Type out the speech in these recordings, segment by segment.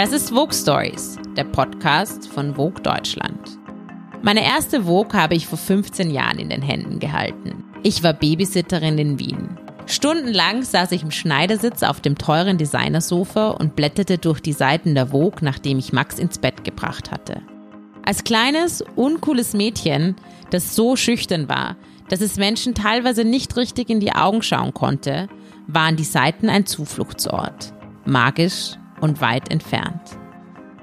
Das ist Vogue Stories, der Podcast von Vogue Deutschland. Meine erste Vogue habe ich vor 15 Jahren in den Händen gehalten. Ich war Babysitterin in Wien. Stundenlang saß ich im Schneidersitz auf dem teuren Designersofa und blätterte durch die Seiten der Vogue, nachdem ich Max ins Bett gebracht hatte. Als kleines, uncooles Mädchen, das so schüchtern war, dass es Menschen teilweise nicht richtig in die Augen schauen konnte, waren die Seiten ein Zufluchtsort. Magisch und weit entfernt.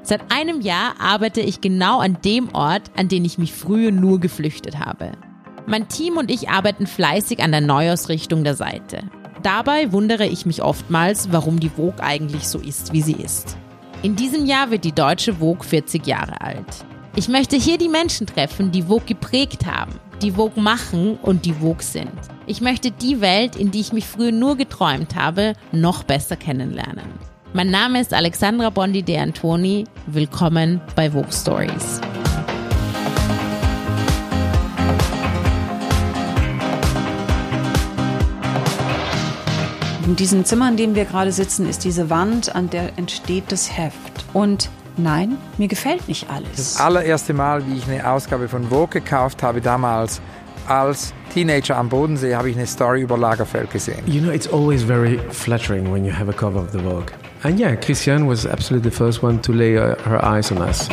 Seit einem Jahr arbeite ich genau an dem Ort, an den ich mich früher nur geflüchtet habe. Mein Team und ich arbeiten fleißig an der Neuausrichtung der Seite. Dabei wundere ich mich oftmals, warum die Vogue eigentlich so ist, wie sie ist. In diesem Jahr wird die deutsche Vogue 40 Jahre alt. Ich möchte hier die Menschen treffen, die Vogue geprägt haben, die Vogue machen und die Vogue sind. Ich möchte die Welt, in die ich mich früher nur geträumt habe, noch besser kennenlernen. Mein Name ist Alexandra Bondi De Antoni. Willkommen bei Vogue Stories. In diesem Zimmer, in dem wir gerade sitzen, ist diese Wand, an der entsteht das Heft. Und nein, mir gefällt nicht alles. Das allererste Mal, wie ich eine Ausgabe von Vogue gekauft habe, damals als Teenager am Bodensee, habe ich eine Story über Lagerfeld gesehen. You know, it's always very flattering when you have a cover of the Vogue. And yeah, Christiane was absolutely the first one to lay uh, her eyes on us.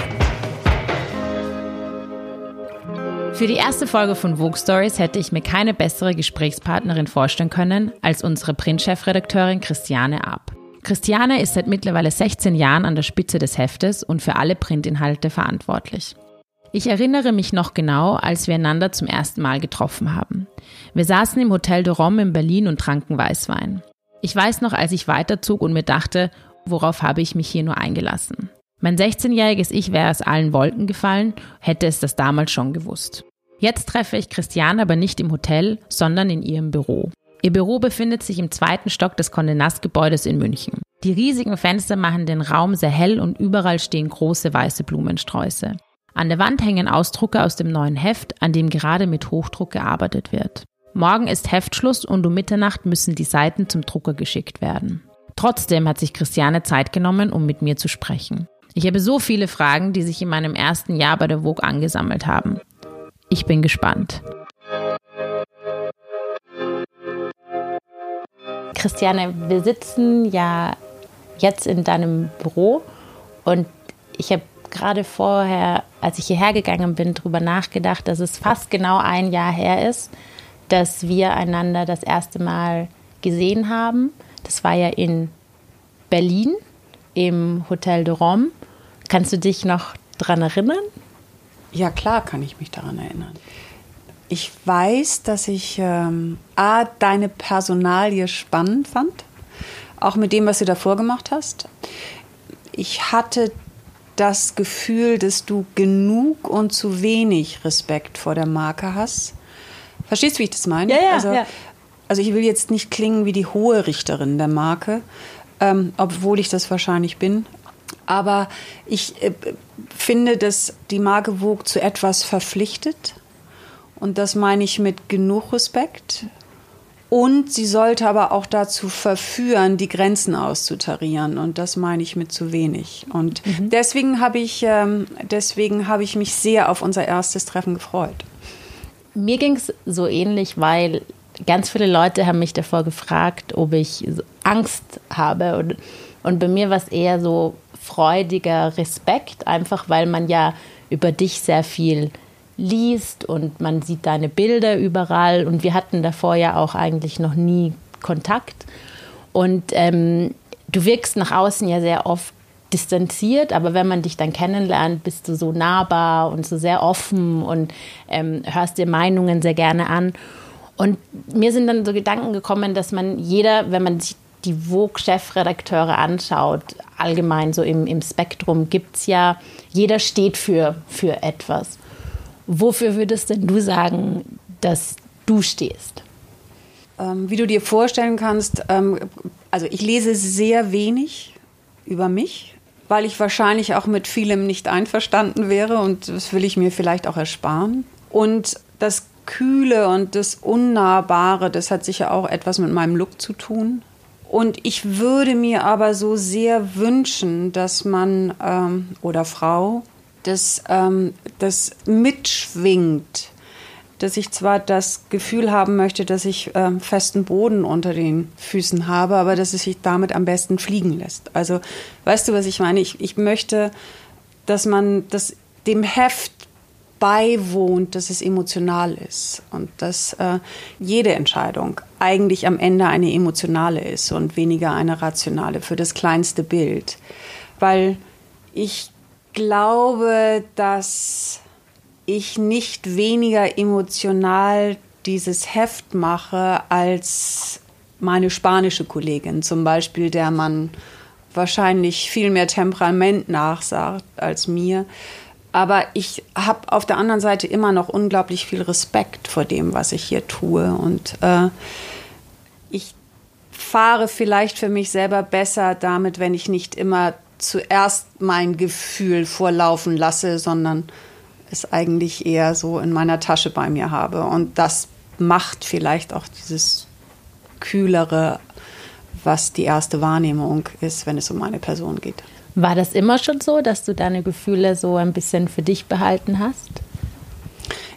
Für die erste Folge von Vogue Stories hätte ich mir keine bessere Gesprächspartnerin vorstellen können als unsere Printchefredakteurin Christiane Ab. Christiane ist seit mittlerweile 16 Jahren an der Spitze des Heftes und für alle Printinhalte verantwortlich. Ich erinnere mich noch genau, als wir einander zum ersten Mal getroffen haben. Wir saßen im Hotel de Rome in Berlin und tranken Weißwein. Ich weiß noch, als ich weiterzog und mir dachte, worauf habe ich mich hier nur eingelassen. Mein 16-jähriges Ich wäre aus allen Wolken gefallen, hätte es das damals schon gewusst. Jetzt treffe ich Christiane aber nicht im Hotel, sondern in ihrem Büro. Ihr Büro befindet sich im zweiten Stock des Condé Nast Gebäudes in München. Die riesigen Fenster machen den Raum sehr hell und überall stehen große weiße Blumensträuße. An der Wand hängen Ausdrucke aus dem neuen Heft, an dem gerade mit Hochdruck gearbeitet wird. Morgen ist Heftschluss und um Mitternacht müssen die Seiten zum Drucker geschickt werden. Trotzdem hat sich Christiane Zeit genommen, um mit mir zu sprechen. Ich habe so viele Fragen, die sich in meinem ersten Jahr bei der Vogue angesammelt haben. Ich bin gespannt. Christiane, wir sitzen ja jetzt in deinem Büro und ich habe gerade vorher, als ich hierher gegangen bin, darüber nachgedacht, dass es fast genau ein Jahr her ist, dass wir einander das erste Mal gesehen haben. Das war ja in Berlin im Hotel de Rome. Kannst du dich noch daran erinnern? Ja, klar kann ich mich daran erinnern. Ich weiß, dass ich ähm, A, deine Personalie spannend fand, auch mit dem, was du davor gemacht hast. Ich hatte das Gefühl, dass du genug und zu wenig Respekt vor der Marke hast. Verstehst du, wie ich das meine? Ja, ja, also, ja. also ich will jetzt nicht klingen wie die hohe Richterin der Marke, ähm, obwohl ich das wahrscheinlich bin. Aber ich äh, finde, dass die Marke Vogue zu etwas verpflichtet. Und das meine ich mit genug Respekt. Und sie sollte aber auch dazu verführen, die Grenzen auszutarieren. Und das meine ich mit zu wenig. Und mhm. deswegen habe ich, ähm, deswegen habe ich mich sehr auf unser erstes Treffen gefreut. Mir ging es so ähnlich, weil ganz viele Leute haben mich davor gefragt, ob ich Angst habe. Und, und bei mir war es eher so freudiger Respekt, einfach weil man ja über dich sehr viel liest und man sieht deine Bilder überall und wir hatten davor ja auch eigentlich noch nie Kontakt. Und ähm, du wirkst nach außen ja sehr oft distanziert, aber wenn man dich dann kennenlernt, bist du so nahbar und so sehr offen und ähm, hörst dir Meinungen sehr gerne an. Und mir sind dann so Gedanken gekommen, dass man jeder, wenn man sich die Vogue-Chefredakteure anschaut, allgemein so im, im Spektrum, gibt es ja, jeder steht für, für etwas. Wofür würdest denn du sagen, dass du stehst? Ähm, wie du dir vorstellen kannst, ähm, also ich lese sehr wenig über mich, weil ich wahrscheinlich auch mit vielem nicht einverstanden wäre und das will ich mir vielleicht auch ersparen. Und das Kühle und das Unnahbare, das hat sicher auch etwas mit meinem Look zu tun. Und ich würde mir aber so sehr wünschen, dass man ähm, oder Frau das, ähm, das mitschwingt, dass ich zwar das Gefühl haben möchte, dass ich ähm, festen Boden unter den Füßen habe, aber dass es sich damit am besten fliegen lässt. Also, weißt du, was ich meine? Ich, ich möchte, dass man das dem Heft beiwohnt, dass es emotional ist und dass äh, jede Entscheidung eigentlich am Ende eine emotionale ist und weniger eine rationale für das kleinste Bild. Weil ich glaube, dass ich nicht weniger emotional dieses Heft mache als meine spanische Kollegin zum Beispiel, der man wahrscheinlich viel mehr Temperament nachsagt als mir. Aber ich habe auf der anderen Seite immer noch unglaublich viel Respekt vor dem, was ich hier tue. Und äh, ich fahre vielleicht für mich selber besser damit, wenn ich nicht immer zuerst mein Gefühl vorlaufen lasse, sondern es eigentlich eher so in meiner Tasche bei mir habe. Und das macht vielleicht auch dieses kühlere, was die erste Wahrnehmung ist, wenn es um eine Person geht. War das immer schon so, dass du deine Gefühle so ein bisschen für dich behalten hast?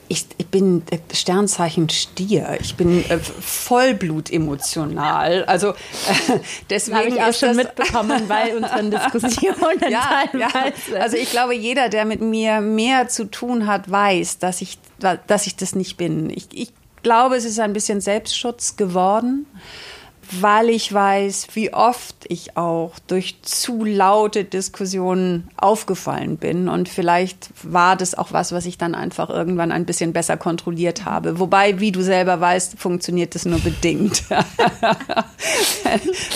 Ich, ich bin Sternzeichen Stier. Ich bin äh, Vollblut emotional. Also äh, deswegen habe ich auch schon mitbekommen bei unseren Diskussionen ja, teilweise. Ja. Also ich glaube, jeder, der mit mir mehr zu tun hat, weiß, dass ich, dass ich das nicht bin. Ich, ich glaube, es ist ein bisschen Selbstschutz geworden weil ich weiß, wie oft ich auch durch zu laute Diskussionen aufgefallen bin. Und vielleicht war das auch was, was ich dann einfach irgendwann ein bisschen besser kontrolliert habe. Wobei, wie du selber weißt, funktioniert das nur bedingt.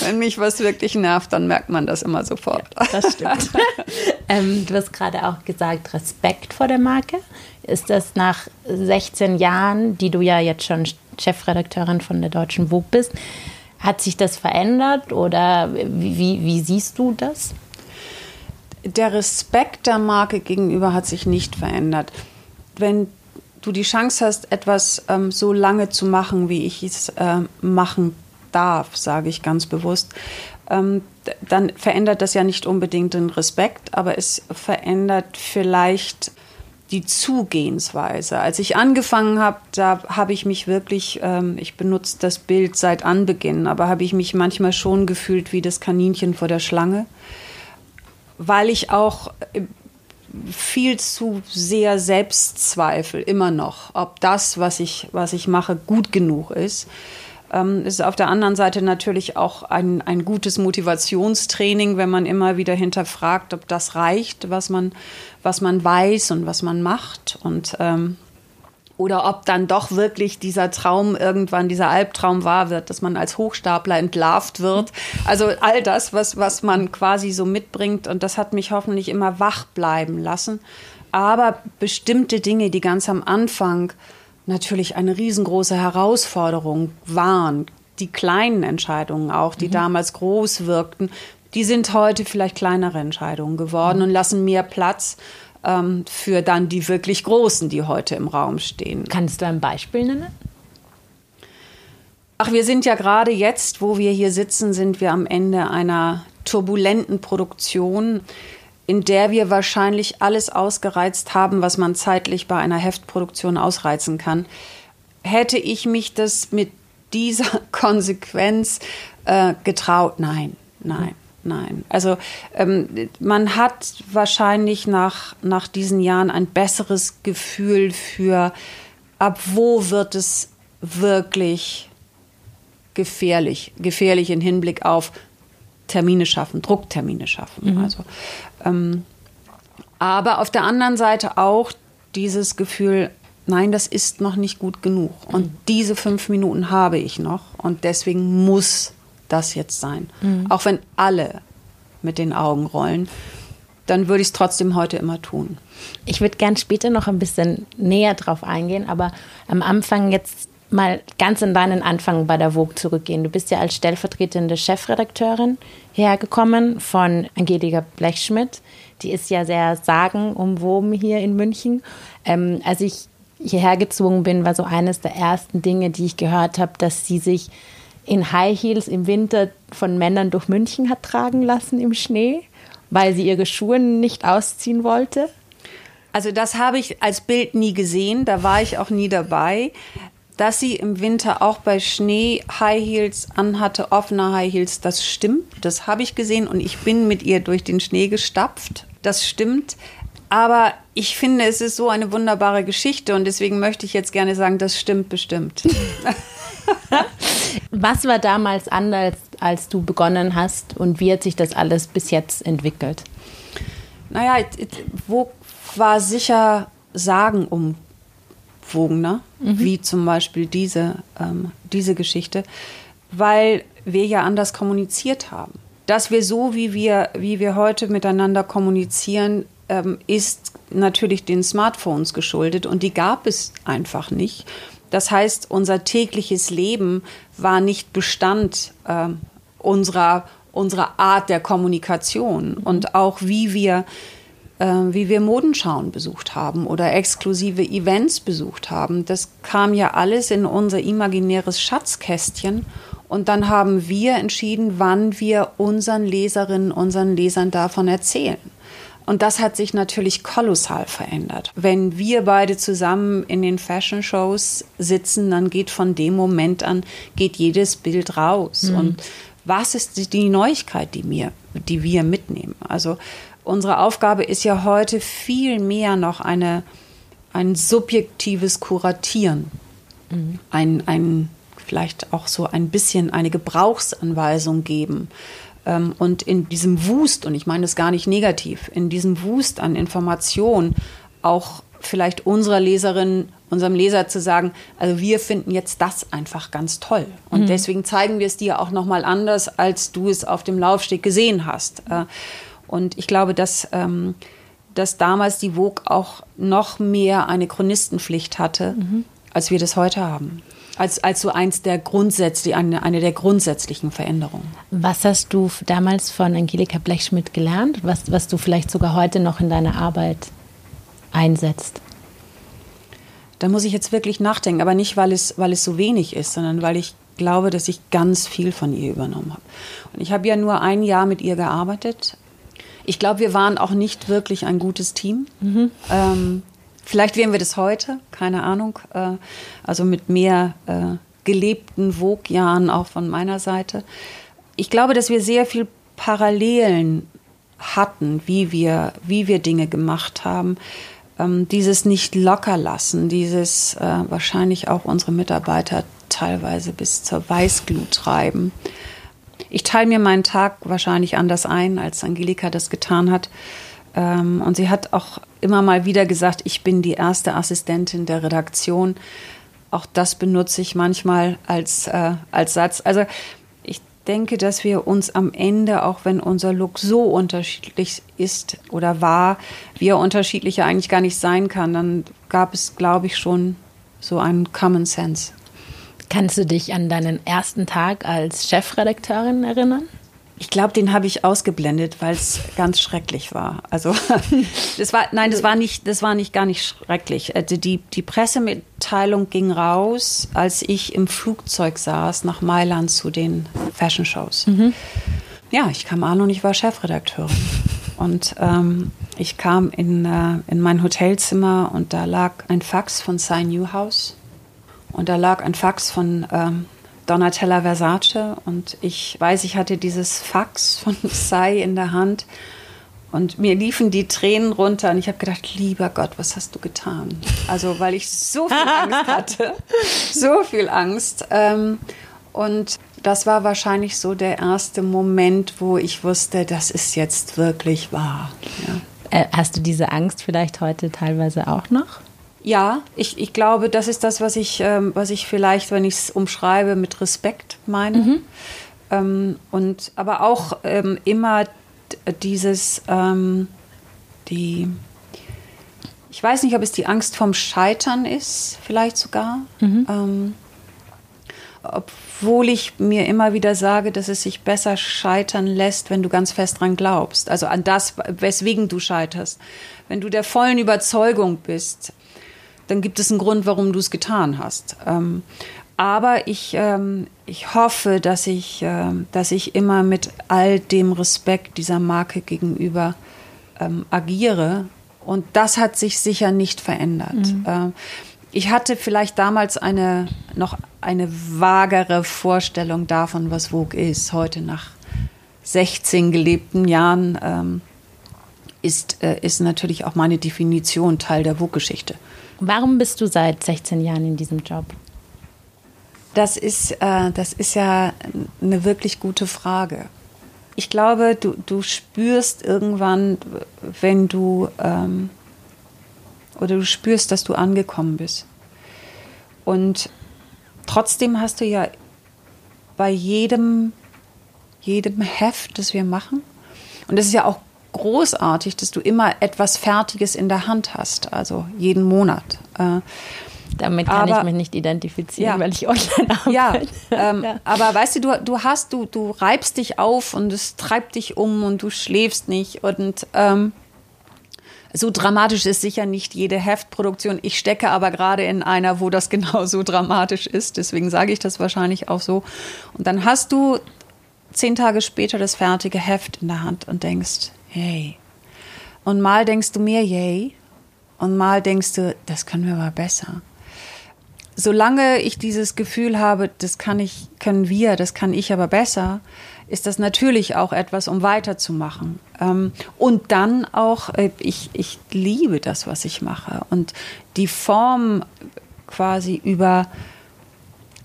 Wenn mich was wirklich nervt, dann merkt man das immer sofort. das stimmt. ähm, du hast gerade auch gesagt, Respekt vor der Marke. Ist das nach 16 Jahren, die du ja jetzt schon Chefredakteurin von der Deutschen Vogue bist, hat sich das verändert oder wie, wie siehst du das? Der Respekt der Marke gegenüber hat sich nicht verändert. Wenn du die Chance hast, etwas ähm, so lange zu machen, wie ich es äh, machen darf, sage ich ganz bewusst, ähm, dann verändert das ja nicht unbedingt den Respekt, aber es verändert vielleicht die Zugehensweise. Als ich angefangen habe, da habe ich mich wirklich, ähm, ich benutze das Bild seit Anbeginn, aber habe ich mich manchmal schon gefühlt wie das Kaninchen vor der Schlange, weil ich auch äh, viel zu sehr Selbstzweifel immer noch, ob das, was ich, was ich mache, gut genug ist ähm, ist auf der anderen Seite natürlich auch ein, ein gutes Motivationstraining, wenn man immer wieder hinterfragt, ob das reicht, was man, was man weiß und was man macht. Und ähm, oder ob dann doch wirklich dieser Traum irgendwann, dieser Albtraum wahr wird, dass man als Hochstapler entlarvt wird. Also all das, was, was man quasi so mitbringt. Und das hat mich hoffentlich immer wach bleiben lassen. Aber bestimmte Dinge, die ganz am Anfang natürlich eine riesengroße Herausforderung waren. Die kleinen Entscheidungen auch, die mhm. damals groß wirkten, die sind heute vielleicht kleinere Entscheidungen geworden mhm. und lassen mehr Platz ähm, für dann die wirklich großen, die heute im Raum stehen. Kannst du ein Beispiel nennen? Ach, wir sind ja gerade jetzt, wo wir hier sitzen, sind wir am Ende einer turbulenten Produktion in der wir wahrscheinlich alles ausgereizt haben, was man zeitlich bei einer Heftproduktion ausreizen kann. Hätte ich mich das mit dieser Konsequenz äh, getraut? Nein, nein. Nein, also ähm, man hat wahrscheinlich nach, nach diesen Jahren ein besseres Gefühl für, ab wo wird es wirklich gefährlich, gefährlich im Hinblick auf Termine schaffen, Drucktermine schaffen. Mhm. Also, ähm, aber auf der anderen Seite auch dieses Gefühl, nein, das ist noch nicht gut genug. Und mhm. diese fünf Minuten habe ich noch und deswegen muss das jetzt sein. Mhm. Auch wenn alle mit den Augen rollen, dann würde ich es trotzdem heute immer tun. Ich würde gern später noch ein bisschen näher drauf eingehen, aber am Anfang jetzt mal ganz in deinen Anfang bei der Vogue zurückgehen. Du bist ja als stellvertretende Chefredakteurin hergekommen von Angelika Blechschmidt. Die ist ja sehr sagenumwoben hier in München. Ähm, als ich hierher gezwungen bin, war so eines der ersten Dinge, die ich gehört habe, dass sie sich in High Heels im Winter von Männern durch München hat tragen lassen im Schnee, weil sie ihre Schuhe nicht ausziehen wollte? Also das habe ich als Bild nie gesehen, da war ich auch nie dabei. Dass sie im Winter auch bei Schnee High Heels anhatte, offene High Heels, das stimmt. Das habe ich gesehen und ich bin mit ihr durch den Schnee gestapft. Das stimmt. Aber ich finde, es ist so eine wunderbare Geschichte und deswegen möchte ich jetzt gerne sagen, das stimmt bestimmt. Was war damals anders, als du begonnen hast und wie hat sich das alles bis jetzt entwickelt? Naja, wo war sicher sagenumwogener, mhm. wie zum Beispiel diese, ähm, diese Geschichte, weil wir ja anders kommuniziert haben. Dass wir so, wie wir, wie wir heute miteinander kommunizieren, ähm, ist natürlich den Smartphones geschuldet und die gab es einfach nicht. Das heißt, unser tägliches Leben war nicht Bestand äh, unserer, unserer Art der Kommunikation und auch wie wir wie wir Modenschauen besucht haben oder exklusive Events besucht haben. Das kam ja alles in unser imaginäres Schatzkästchen. Und dann haben wir entschieden, wann wir unseren Leserinnen, unseren Lesern davon erzählen. Und das hat sich natürlich kolossal verändert. Wenn wir beide zusammen in den Fashion Shows sitzen, dann geht von dem Moment an geht jedes Bild raus. Mhm. Und was ist die Neuigkeit, die, mir, die wir mitnehmen? Also unsere Aufgabe ist ja heute viel mehr noch eine, ein subjektives Kuratieren. Mhm. Ein, ein, vielleicht auch so ein bisschen eine Gebrauchsanweisung geben. Ähm, und in diesem Wust, und ich meine das gar nicht negativ, in diesem Wust an Informationen auch vielleicht unserer Leserin, unserem Leser zu sagen, also wir finden jetzt das einfach ganz toll. Und mhm. deswegen zeigen wir es dir auch nochmal anders, als du es auf dem Laufsteg gesehen hast. Und ich glaube, dass, ähm, dass damals die Vogue auch noch mehr eine Chronistenpflicht hatte, mhm. als wir das heute haben. Als, als so eins der Grundsätze, eine, eine der grundsätzlichen Veränderungen. Was hast du damals von Angelika Blechschmidt gelernt, was, was du vielleicht sogar heute noch in deiner Arbeit einsetzt? Da muss ich jetzt wirklich nachdenken, aber nicht, weil es, weil es so wenig ist, sondern weil ich glaube, dass ich ganz viel von ihr übernommen habe. Und ich habe ja nur ein Jahr mit ihr gearbeitet, ich glaube, wir waren auch nicht wirklich ein gutes Team. Mhm. Ähm, vielleicht wären wir das heute, keine Ahnung. Äh, also mit mehr äh, gelebten Vogue-Jahren auch von meiner Seite. Ich glaube, dass wir sehr viel Parallelen hatten, wie wir, wie wir Dinge gemacht haben. Ähm, dieses nicht locker lassen, dieses äh, wahrscheinlich auch unsere Mitarbeiter teilweise bis zur Weißglut treiben. Ich teile mir meinen Tag wahrscheinlich anders ein, als Angelika das getan hat. Ähm, und sie hat auch immer mal wieder gesagt, ich bin die erste Assistentin der Redaktion. Auch das benutze ich manchmal als, äh, als Satz. Also ich denke, dass wir uns am Ende, auch wenn unser Look so unterschiedlich ist oder war, wie er unterschiedlicher eigentlich gar nicht sein kann, dann gab es, glaube ich, schon so einen Common Sense. Kannst du dich an deinen ersten Tag als Chefredakteurin erinnern? Ich glaube, den habe ich ausgeblendet, weil es ganz schrecklich war. Also das war nein, das war nicht, das war nicht gar nicht schrecklich. Äh, die, die Pressemitteilung ging raus, als ich im Flugzeug saß nach Mailand zu den Fashion Shows. Mhm. Ja, ich kam an und ich war Chefredakteurin. Und ähm, ich kam in, äh, in mein Hotelzimmer und da lag ein Fax von Cy Newhouse und da lag ein Fax von ähm, Donatella Versace und ich weiß, ich hatte dieses Fax von Sai in der Hand und mir liefen die Tränen runter und ich habe gedacht, lieber Gott, was hast du getan? Also, weil ich so viel Angst hatte, so viel Angst. Ähm, und das war wahrscheinlich so der erste Moment, wo ich wusste, das ist jetzt wirklich wahr. Ja. Äh, hast du diese Angst vielleicht heute teilweise auch noch? Ja, ich, ich glaube, das ist das, was ich, ähm, was ich vielleicht, wenn ich es umschreibe, mit Respekt meine. Mhm. Ähm, und aber auch ähm, immer dieses, ähm, die, ich weiß nicht, ob es die Angst vom Scheitern ist, vielleicht sogar. Mhm. Ähm, obwohl ich mir immer wieder sage, dass es sich besser scheitern lässt, wenn du ganz fest dran glaubst. Also an das, weswegen du scheiterst. Wenn du der vollen Überzeugung bist, dann gibt es einen Grund, warum du es getan hast. Ähm, aber ich, ähm, ich hoffe, dass ich, äh, dass ich immer mit all dem Respekt dieser Marke gegenüber ähm, agiere. Und das hat sich sicher nicht verändert. Mhm. Äh, ich hatte vielleicht damals eine noch eine vagere Vorstellung davon, was Vogue ist. Heute nach 16 gelebten Jahren ähm, ist, äh, ist natürlich auch meine Definition Teil der Vogue-Geschichte. Warum bist du seit 16 Jahren in diesem Job? Das ist, äh, das ist ja eine wirklich gute Frage. Ich glaube, du, du spürst irgendwann, wenn du ähm, oder du spürst, dass du angekommen bist. Und trotzdem hast du ja bei jedem, jedem Heft, das wir machen, und das ist ja auch großartig, dass du immer etwas Fertiges in der Hand hast, also jeden Monat. Äh, damit kann aber, ich mich nicht identifizieren, ja. weil ich online arbeite. Ja, ähm, ja, aber weißt du, du, du hast, du, du reibst dich auf und es treibt dich um und du schläfst nicht und ähm, so dramatisch ist sicher nicht jede Heftproduktion. Ich stecke aber gerade in einer, wo das genau so dramatisch ist. Deswegen sage ich das wahrscheinlich auch so. Und dann hast du zehn Tage später das fertige Heft in der Hand und denkst, hey. Und mal denkst du mir, yay. Und mal denkst du, das können wir aber besser. Solange ich dieses Gefühl habe, das kann ich, können wir, das kann ich aber besser, ist das natürlich auch etwas, um weiterzumachen. Ähm, und dann auch, äh, ich, ich liebe das, was ich mache. Und die Form quasi über,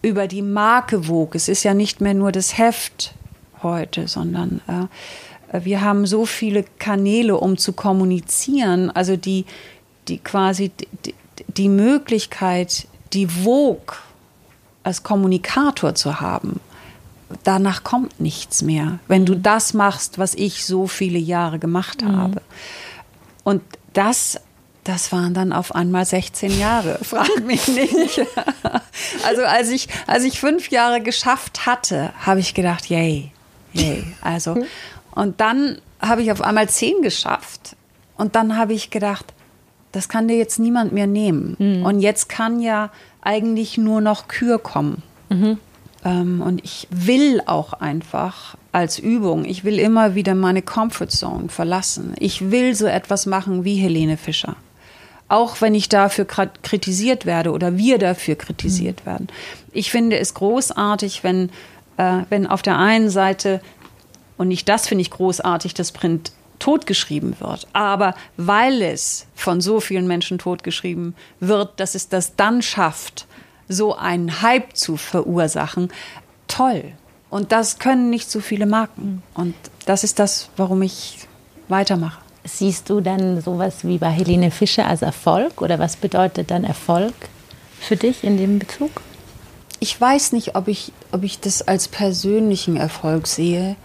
über die Marke wog. Es ist ja nicht mehr nur das Heft heute, sondern äh, wir haben so viele Kanäle, um zu kommunizieren. Also die, die quasi die, die Möglichkeit, die Vogue als Kommunikator zu haben danach kommt nichts mehr, wenn du das machst, was ich so viele Jahre gemacht mhm. habe. Und das, das waren dann auf einmal 16 Jahre, frag mich nicht. also als ich, als ich fünf Jahre geschafft hatte, habe ich gedacht, yay, yay. Also, und dann habe ich auf einmal zehn geschafft. Und dann habe ich gedacht, das kann dir jetzt niemand mehr nehmen. Mhm. Und jetzt kann ja eigentlich nur noch Kür kommen. Mhm. Ähm, und ich will auch einfach als Übung, ich will immer wieder meine Comfortzone verlassen. Ich will so etwas machen wie Helene Fischer. Auch wenn ich dafür kritisiert werde oder wir dafür kritisiert mhm. werden. Ich finde es großartig, wenn, äh, wenn auf der einen Seite, und nicht das finde ich großartig, das Print totgeschrieben wird. Aber weil es von so vielen Menschen totgeschrieben wird, dass es das dann schafft, so einen Hype zu verursachen, toll. Und das können nicht so viele Marken. Und das ist das, warum ich weitermache. Siehst du dann sowas wie bei Helene Fischer als Erfolg oder was bedeutet dann Erfolg für dich in dem Bezug? Ich weiß nicht, ob ich, ob ich das als persönlichen Erfolg sehe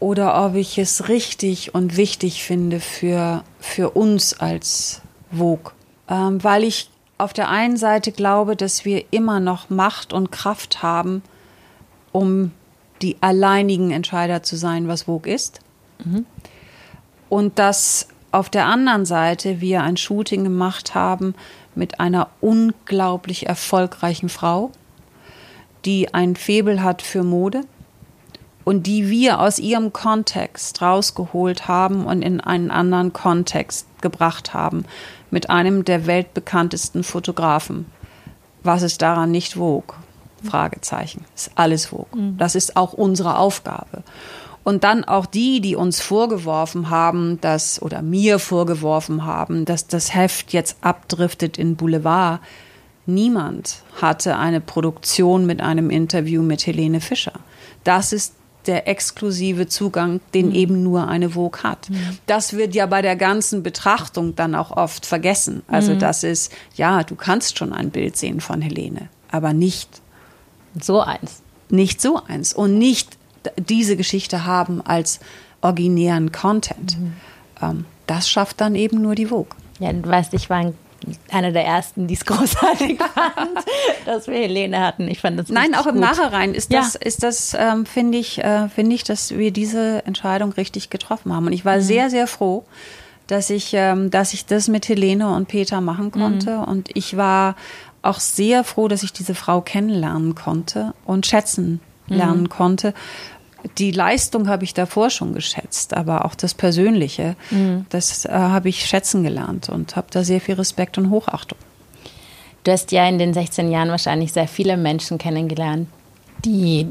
oder ob ich es richtig und wichtig finde für, für uns als Vogue. Ähm, weil ich auf der einen Seite glaube, dass wir immer noch Macht und Kraft haben, um die alleinigen Entscheider zu sein, was Vogue ist. Mhm. Und dass auf der anderen Seite wir ein Shooting gemacht haben mit einer unglaublich erfolgreichen Frau, die ein Febel hat für Mode und die wir aus ihrem Kontext rausgeholt haben und in einen anderen Kontext gebracht haben mit einem der weltbekanntesten Fotografen. Was ist daran nicht Vogue? Fragezeichen. Ist alles Vogue. Mhm. Das ist auch unsere Aufgabe. Und dann auch die, die uns vorgeworfen haben, dass, oder mir vorgeworfen haben, dass das Heft jetzt abdriftet in Boulevard. Niemand hatte eine Produktion mit einem Interview mit Helene Fischer. Das ist der exklusive Zugang, den mhm. eben nur eine Vogue hat. Mhm. Das wird ja bei der ganzen Betrachtung dann auch oft vergessen. Also mhm. das ist, ja, du kannst schon ein Bild sehen von Helene, aber nicht so eins. Nicht so eins und nicht diese Geschichte haben als originären Content. Mhm. Ähm, das schafft dann eben nur die Vogue. Ja, du weißt, ich war ein einer der ersten, die es großartig fand, dass wir Helene hatten. Ich fand das Nein, auch im gut. Nachhinein ist das, ja. ist das, ähm, finde ich, äh, finde ich, dass wir diese Entscheidung richtig getroffen haben. Und ich war mhm. sehr, sehr froh, dass ich, ähm, dass ich das mit Helene und Peter machen konnte. Mhm. Und ich war auch sehr froh, dass ich diese Frau kennenlernen konnte und schätzen lernen mhm. konnte. Die Leistung habe ich davor schon geschätzt, aber auch das Persönliche, mhm. das äh, habe ich schätzen gelernt und habe da sehr viel Respekt und Hochachtung. Du hast ja in den 16 Jahren wahrscheinlich sehr viele Menschen kennengelernt, die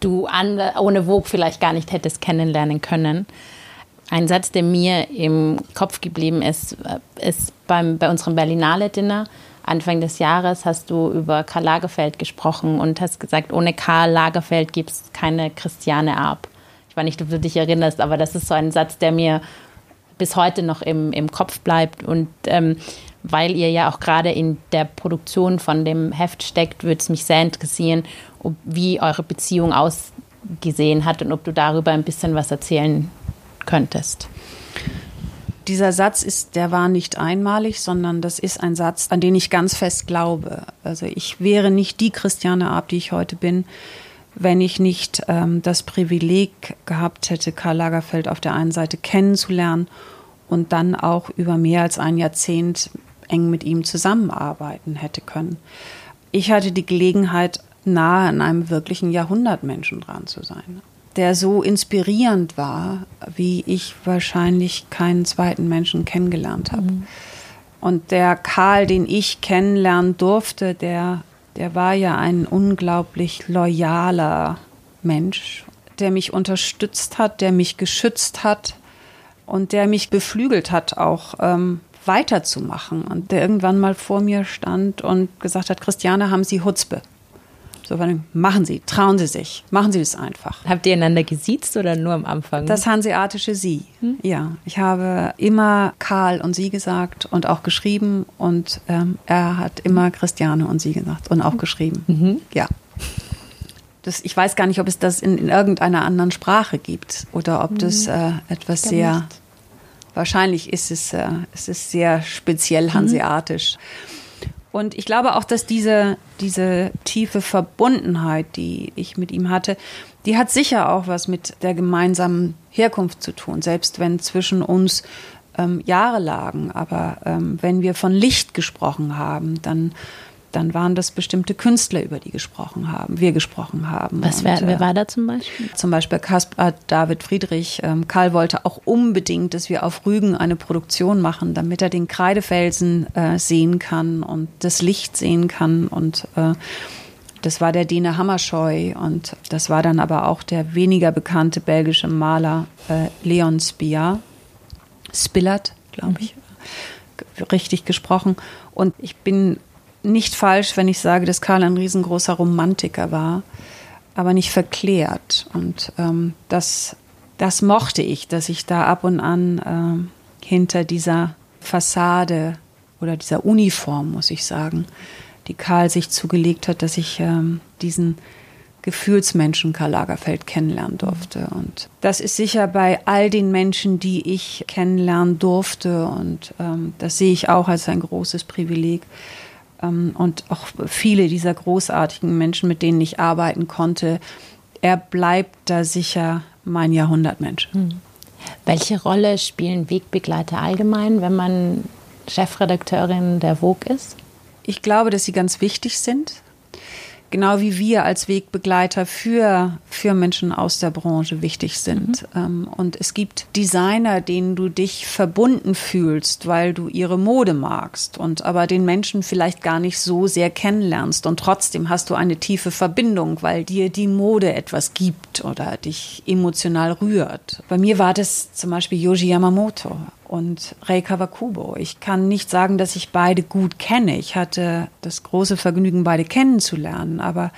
du an, ohne Vogue vielleicht gar nicht hättest kennenlernen können. Ein Satz, der mir im Kopf geblieben ist, äh, ist beim, bei unserem Berlinale-Dinner. Anfang des Jahres hast du über Karl Lagerfeld gesprochen und hast gesagt, ohne Karl Lagerfeld gibt es keine Christiane Arp. Ich weiß nicht, ob du dich erinnerst, aber das ist so ein Satz, der mir bis heute noch im, im Kopf bleibt. Und ähm, weil ihr ja auch gerade in der Produktion von dem Heft steckt, würde es mich sehr interessieren, ob, wie eure Beziehung ausgesehen hat und ob du darüber ein bisschen was erzählen könntest. Dieser Satz ist, der war nicht einmalig, sondern das ist ein Satz, an den ich ganz fest glaube. Also ich wäre nicht die Christiane Ab, die ich heute bin, wenn ich nicht ähm, das Privileg gehabt hätte, Karl Lagerfeld auf der einen Seite kennenzulernen und dann auch über mehr als ein Jahrzehnt eng mit ihm zusammenarbeiten hätte können. Ich hatte die Gelegenheit, nahe an einem wirklichen Jahrhundertmenschen dran zu sein der so inspirierend war, wie ich wahrscheinlich keinen zweiten Menschen kennengelernt habe. Mhm. Und der Karl, den ich kennenlernen durfte, der, der war ja ein unglaublich loyaler Mensch, der mich unterstützt hat, der mich geschützt hat und der mich beflügelt hat, auch ähm, weiterzumachen. Und der irgendwann mal vor mir stand und gesagt hat, Christiane, haben Sie Hutzpe? So, machen Sie, trauen Sie sich, machen Sie es einfach. Habt ihr einander gesiezt oder nur am Anfang? Das hanseatische Sie. Hm? Ja, ich habe immer Karl und Sie gesagt und auch geschrieben und ähm, er hat immer Christiane und Sie gesagt und auch geschrieben. Mhm. Ja. Das, ich weiß gar nicht, ob es das in, in irgendeiner anderen Sprache gibt oder ob das mhm. äh, etwas sehr. Nicht. Wahrscheinlich ist es, äh, es ist sehr speziell mhm. hanseatisch. Mhm. Und ich glaube auch, dass diese, diese tiefe Verbundenheit, die ich mit ihm hatte, die hat sicher auch was mit der gemeinsamen Herkunft zu tun, selbst wenn zwischen uns ähm, Jahre lagen. Aber ähm, wenn wir von Licht gesprochen haben, dann dann waren das bestimmte Künstler, über die gesprochen haben, wir gesprochen haben. Was wär, und, wer äh, war da zum Beispiel? Zum Beispiel Caspar David Friedrich. Ähm, Karl wollte auch unbedingt, dass wir auf Rügen eine Produktion machen, damit er den Kreidefelsen äh, sehen kann und das Licht sehen kann und äh, das war der Dine Hammerscheu und das war dann aber auch der weniger bekannte belgische Maler äh, Leon Spia, Spillert, glaube ich, mhm. richtig gesprochen. Und ich bin nicht falsch, wenn ich sage, dass Karl ein riesengroßer Romantiker war, aber nicht verklärt. Und ähm, das, das mochte ich, dass ich da ab und an äh, hinter dieser Fassade oder dieser Uniform, muss ich sagen, die Karl sich zugelegt hat, dass ich ähm, diesen Gefühlsmenschen Karl Lagerfeld kennenlernen durfte. Und das ist sicher bei all den Menschen, die ich kennenlernen durfte, und ähm, das sehe ich auch als ein großes Privileg, ähm, und auch viele dieser großartigen Menschen, mit denen ich arbeiten konnte, er bleibt da sicher mein Jahrhundertmensch. Hm. Welche Rolle spielen Wegbegleiter allgemein, wenn man Chefredakteurin der Vogue ist? Ich glaube, dass sie ganz wichtig sind genau wie wir als Wegbegleiter für, für Menschen aus der Branche wichtig sind. Mhm. Ähm, und es gibt Designer, denen du dich verbunden fühlst, weil du ihre Mode magst und aber den Menschen vielleicht gar nicht so sehr kennenlernst. Und trotzdem hast du eine tiefe Verbindung, weil dir die Mode etwas gibt oder dich emotional rührt. Bei mir war das zum Beispiel Yoji Yamamoto und Rei Kawakubo. Ich kann nicht sagen, dass ich beide gut kenne. Ich hatte das große Vergnügen, beide kennenzulernen, aber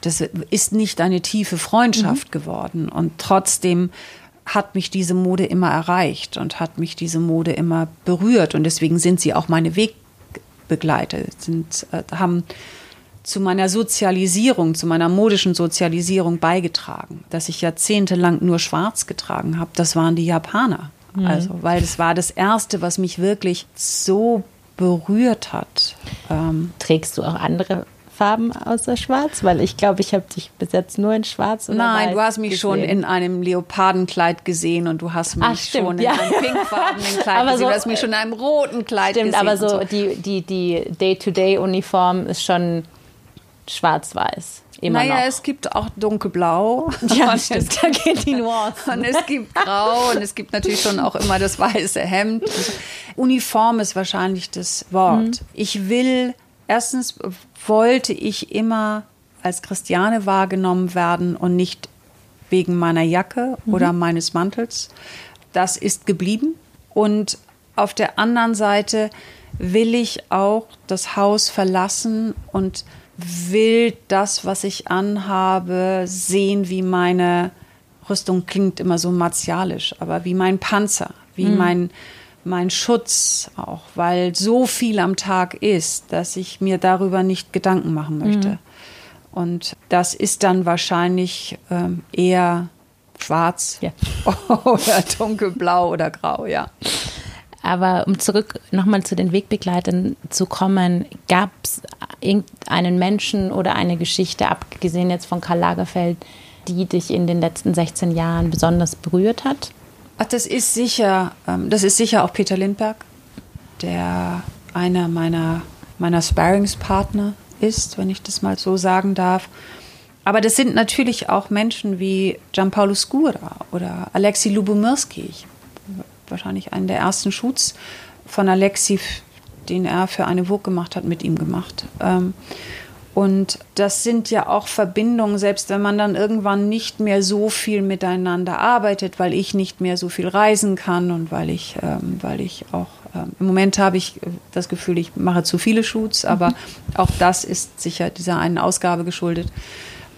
das ist nicht eine tiefe Freundschaft mhm. geworden. Und trotzdem hat mich diese Mode immer erreicht und hat mich diese Mode immer berührt. Und deswegen sind sie auch meine Wegbegleiter, sind, äh, haben zu meiner Sozialisierung, zu meiner modischen Sozialisierung beigetragen. Dass ich jahrzehntelang nur schwarz getragen habe, das waren die Japaner. Mhm. Also, weil das war das Erste, was mich wirklich so berührt hat. Ähm, Trägst du auch andere Farben außer Schwarz? Weil ich glaube, ich habe dich bis jetzt nur in Schwarz oder Nein, du hast mich gesehen. schon in einem Leopardenkleid gesehen und du hast mich Ach, stimmt, schon in ja. einem pinkfarbenen Kleid aber gesehen. So, du hast mich schon in einem roten Kleid stimmt, gesehen. Stimmt, aber so, so, die, die, die Day-to-Day-Uniform ist schon schwarz-weiß. Immer naja, noch. es gibt auch dunkelblau. Ja, Und stimmt. es- Da gehen die Nuancen. Und es gibt grau und es gibt natürlich schon auch immer das weiße Hemd. Uniform ist wahrscheinlich das Wort. Ich will, erstens wollte ich immer als Christiane wahrgenommen werden und nicht wegen meiner Jacke oder meines Mantels. Das ist geblieben. Und auf der anderen Seite will ich auch das Haus verlassen und will das, was ich anhabe, sehen, wie meine Rüstung klingt immer so martialisch, aber wie mein Panzer, wie mein, mein Schutz auch, weil so viel am Tag ist, dass ich mir darüber nicht Gedanken machen möchte. Und das ist dann wahrscheinlich ähm, eher schwarz Ja. oder dunkelblau oder grau, ja. Aber um zurück nochmal zu den Wegbegleitern zu kommen, gab es irgendeinen Menschen oder eine Geschichte, abgesehen jetzt von Karl Lagerfeld, die dich in den letzten 16 Jahren besonders berührt hat? Ach, das ist sicher, ähm, das ist sicher auch Peter Lindberg, der einer meiner, meiner Sparringspartner ist, wenn ich das mal so sagen darf. Aber das sind natürlich auch Menschen wie Gianpaolo Scura oder Alexei Lubomirski. Ich, wahrscheinlich einen der ersten Shoots von Alexei, den er für eine Vogue gemacht hat, mit ihm gemacht. Ähm, und das sind ja auch Verbindungen, selbst wenn man dann irgendwann nicht mehr so viel miteinander arbeitet, weil ich nicht mehr so viel reisen kann und weil ich, ähm, weil ich auch ähm, im Moment habe ich das Gefühl, ich mache zu viele Shoots, aber auch das ist sicher dieser einen Ausgabe geschuldet.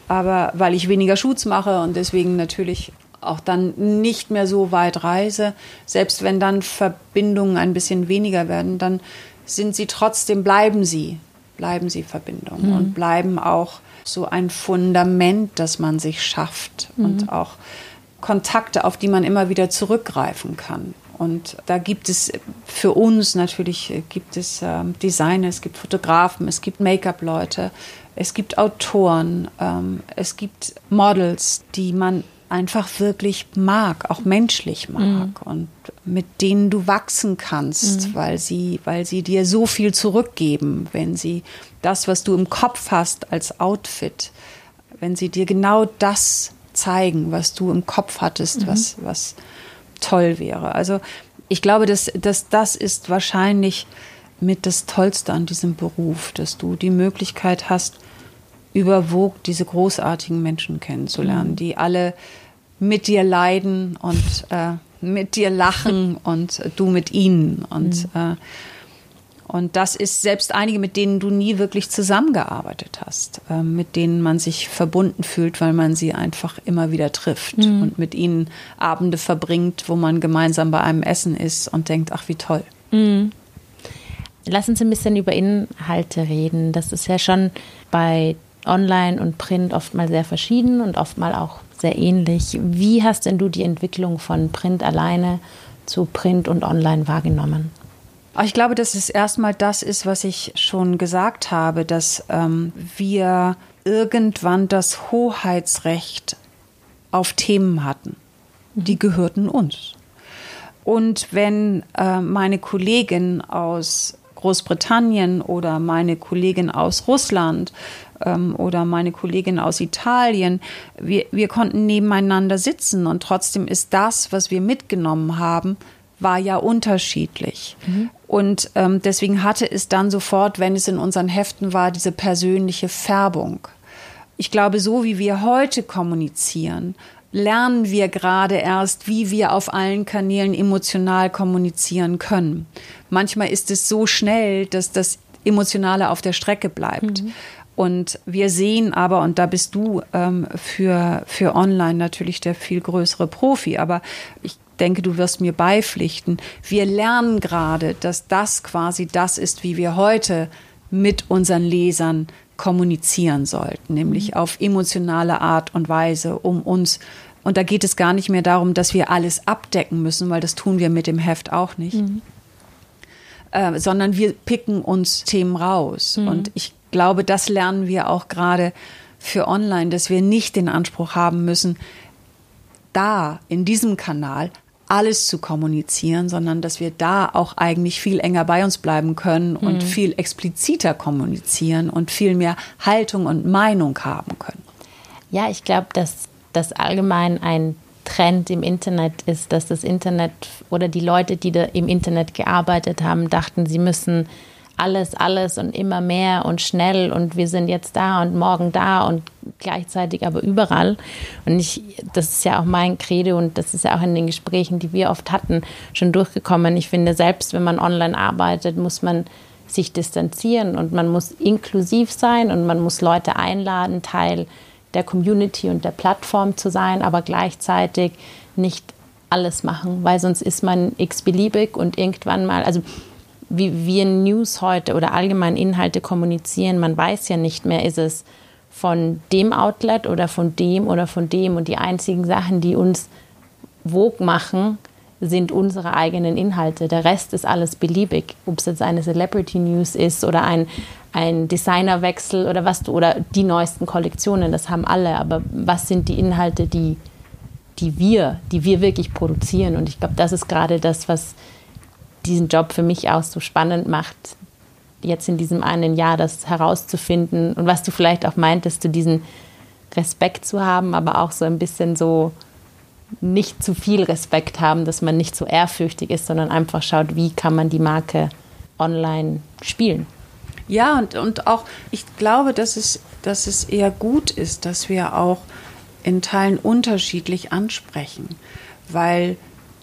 Aber weil ich weniger Shoots mache und deswegen natürlich auch dann nicht mehr so weit reise, selbst wenn dann Verbindungen ein bisschen weniger werden, dann sind sie trotzdem, bleiben sie, bleiben sie Verbindungen und bleiben auch so ein Fundament, das man sich schafft und auch Kontakte, auf die man immer wieder zurückgreifen kann. Und da gibt es für uns natürlich, äh, gibt es ähm, Designer, es gibt Fotografen, es gibt Make-up-Leute, es gibt Autoren, ähm, es gibt Models, die man einfach wirklich mag, auch menschlich mag und mit denen du wachsen kannst, weil sie, weil sie dir so viel zurückgeben, wenn sie das, was du im Kopf hast als Outfit, wenn sie dir genau das zeigen, was du im Kopf hattest, was, was toll wäre. Also ich glaube, dass, dass das ist wahrscheinlich mit das Tollste an diesem Beruf, dass du die Möglichkeit hast, über Vogue diese großartigen Menschen kennenzulernen, die alle mit dir leiden und äh, mit dir lachen und äh, du mit ihnen. Und, äh, und das ist selbst einige, mit denen du nie wirklich zusammengearbeitet hast, äh, mit denen man sich verbunden fühlt, weil man sie einfach immer wieder trifft und mit ihnen Abende verbringt, wo man gemeinsam bei einem Essen ist und denkt, ach wie toll. Lass uns ein bisschen über Inhalte reden. Das ist ja schon bei Online und Print oftmal sehr verschieden und oftmal auch sehr ähnlich. Wie hast denn du die Entwicklung von Print alleine zu Print und Online wahrgenommen? Aber Ich glaube, dass es erstmal das ist, was ich schon gesagt habe, dass ähm, wir irgendwann das Hoheitsrecht auf Themen hatten. Die gehörten uns. Und wenn äh, meine Kollegin aus Großbritannien oder meine Kollegin aus Russland ähm, oder meine Kollegin aus Italien, wir, wir konnten nebeneinander sitzen und trotzdem ist das, was wir mitgenommen haben, war ja unterschiedlich. Und ähm, deswegen hatte es dann sofort, wenn es in unseren Heften war, diese persönliche Färbung. Ich glaube, so wie wir heute kommunizieren, lernen wir gerade erst, wie wir auf allen Kanälen emotional kommunizieren können. Manchmal ist es so schnell, dass das Emotionale auf der Strecke bleibt. Und wir sehen aber, und da bist du ähm, für, für Online natürlich der viel größere Profi, aber ich denke, du wirst mir beipflichten, wir lernen gerade, dass das quasi das ist, wie wir heute mit unseren Lesern kommunizieren sollten, nämlich auf emotionale Art und Weise, um uns. Und da geht es gar nicht mehr darum, dass wir alles abdecken müssen, weil das tun wir mit dem Heft auch nicht, äh, sondern wir picken uns Themen raus. Und ich glaube, das lernen wir auch gerade für Online, dass wir nicht den Anspruch haben müssen, da in diesem Kanal alles zu kommunizieren, sondern dass wir da auch eigentlich viel enger bei uns bleiben können und mhm. viel expliziter kommunizieren und viel mehr Haltung und Meinung haben können. Ja, ich glaube, dass das allgemein ein Trend im Internet ist, dass das Internet oder die Leute, die da im Internet gearbeitet haben, dachten, sie müssen alles, alles und immer mehr und schnell und wir sind jetzt da und morgen da und gleichzeitig aber überall. Und ich, das ist ja auch mein Credo und das ist ja auch in den Gesprächen, die wir oft hatten, schon durchgekommen. Ich finde, selbst wenn man online arbeitet, muss man sich distanzieren und man muss inklusiv sein und man muss Leute einladen, Teil der Community und der Plattform zu sein, aber gleichzeitig nicht alles machen, weil sonst ist man x-beliebig und irgendwann mal, also wie wir News heute oder allgemein Inhalte kommunizieren, man weiß ja nicht mehr, ist es von dem Outlet oder von dem oder von dem. Und die einzigen Sachen, die uns Vogue machen, sind unsere eigenen Inhalte. Der Rest ist alles beliebig. Ob es jetzt eine Celebrity News ist oder ein, ein Designerwechsel oder was du, oder die neuesten Kollektionen, das haben alle. Aber was sind die Inhalte, die, die wir, die wir wirklich produzieren? Und ich glaube, das ist gerade das, was diesen Job für mich auch so spannend macht, jetzt in diesem einen Jahr das herauszufinden und was du vielleicht auch meintest, du diesen Respekt zu haben, aber auch so ein bisschen so nicht zu viel Respekt haben, dass man nicht so ehrfürchtig ist, sondern einfach schaut, wie kann man die Marke online spielen. Ja, und, und auch, ich glaube, dass es, dass es eher gut ist, dass wir auch in Teilen unterschiedlich ansprechen, weil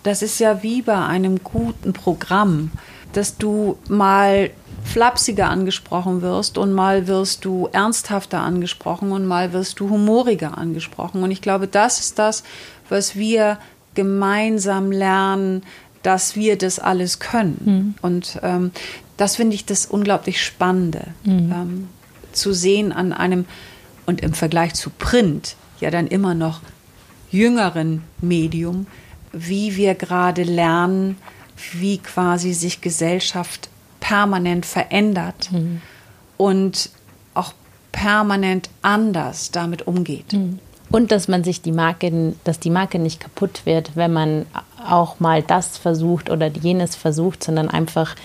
das ist ja wie bei einem guten Programm, dass du mal flapsiger angesprochen wirst und mal wirst du ernsthafter angesprochen und mal wirst du humoriger angesprochen. Und ich glaube, das ist das, was wir gemeinsam lernen, dass wir das alles können. Mhm. Und ähm, das finde ich das unglaublich Spannende, mhm. ähm, zu sehen an einem, und im Vergleich zu Print, ja dann immer noch jüngeren Medium, wie wir gerade lernen, wie quasi sich Gesellschaft permanent verändert mhm. und auch permanent anders damit umgeht. Mhm. Und dass man sich die Marke, dass die Marke nicht kaputt wird, wenn man auch mal das versucht oder jenes versucht, sondern einfach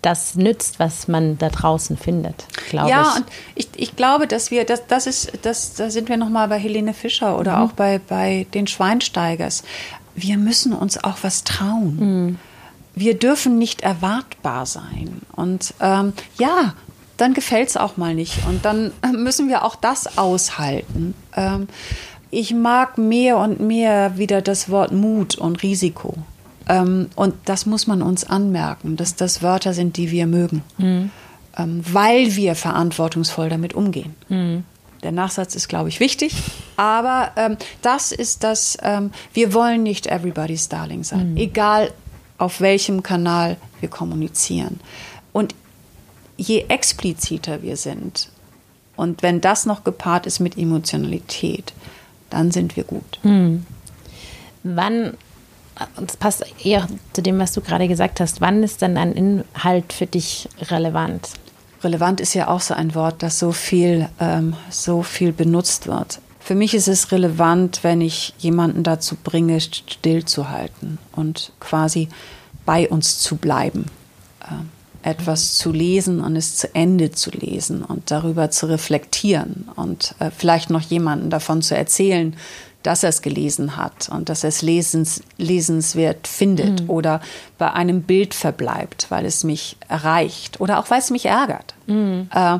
das nützt, was man da draußen findet, glaube ja, ich. Ja, und ich, ich glaube, dass wir, das, das ist, das, da sind wir nochmal bei Helene Fischer oder mhm. auch bei, bei den Schweinsteigers wir müssen uns auch was trauen. Mhm. Wir dürfen nicht erwartbar sein. Und ähm, ja, dann gefällt es auch mal nicht. Und dann müssen wir auch das aushalten. Ähm, ich mag mehr und mehr wieder das Wort Mut und Risiko. Ähm, und das muss man uns anmerken, dass das Wörter sind, die wir mögen. Mhm. Ähm, weil wir verantwortungsvoll damit umgehen. Mhm. Der Nachsatz ist, glaube ich, wichtig. Aber ähm, das ist das, ähm, wir wollen nicht everybody's darling sein, mhm. egal auf welchem Kanal wir kommunizieren. Und je expliziter wir sind und wenn das noch gepaart ist mit Emotionalität, dann sind wir gut. Mhm. Wann, das passt eher zu dem, was du gerade gesagt hast, wann ist dann ein Inhalt für dich relevant? Relevant ist ja auch so ein Wort, das so viel, ähm, so viel benutzt wird. Für mich ist es relevant, wenn ich jemanden dazu bringe, stillzuhalten und quasi bei uns zu bleiben. Äh, etwas zu lesen und es zu Ende zu lesen und darüber zu reflektieren und äh, vielleicht noch jemanden davon zu erzählen, dass er es gelesen hat und dass er es lesens, lesenswert findet mhm. oder bei einem Bild verbleibt, weil es mich erreicht oder auch weil es mich ärgert. Mhm. Äh,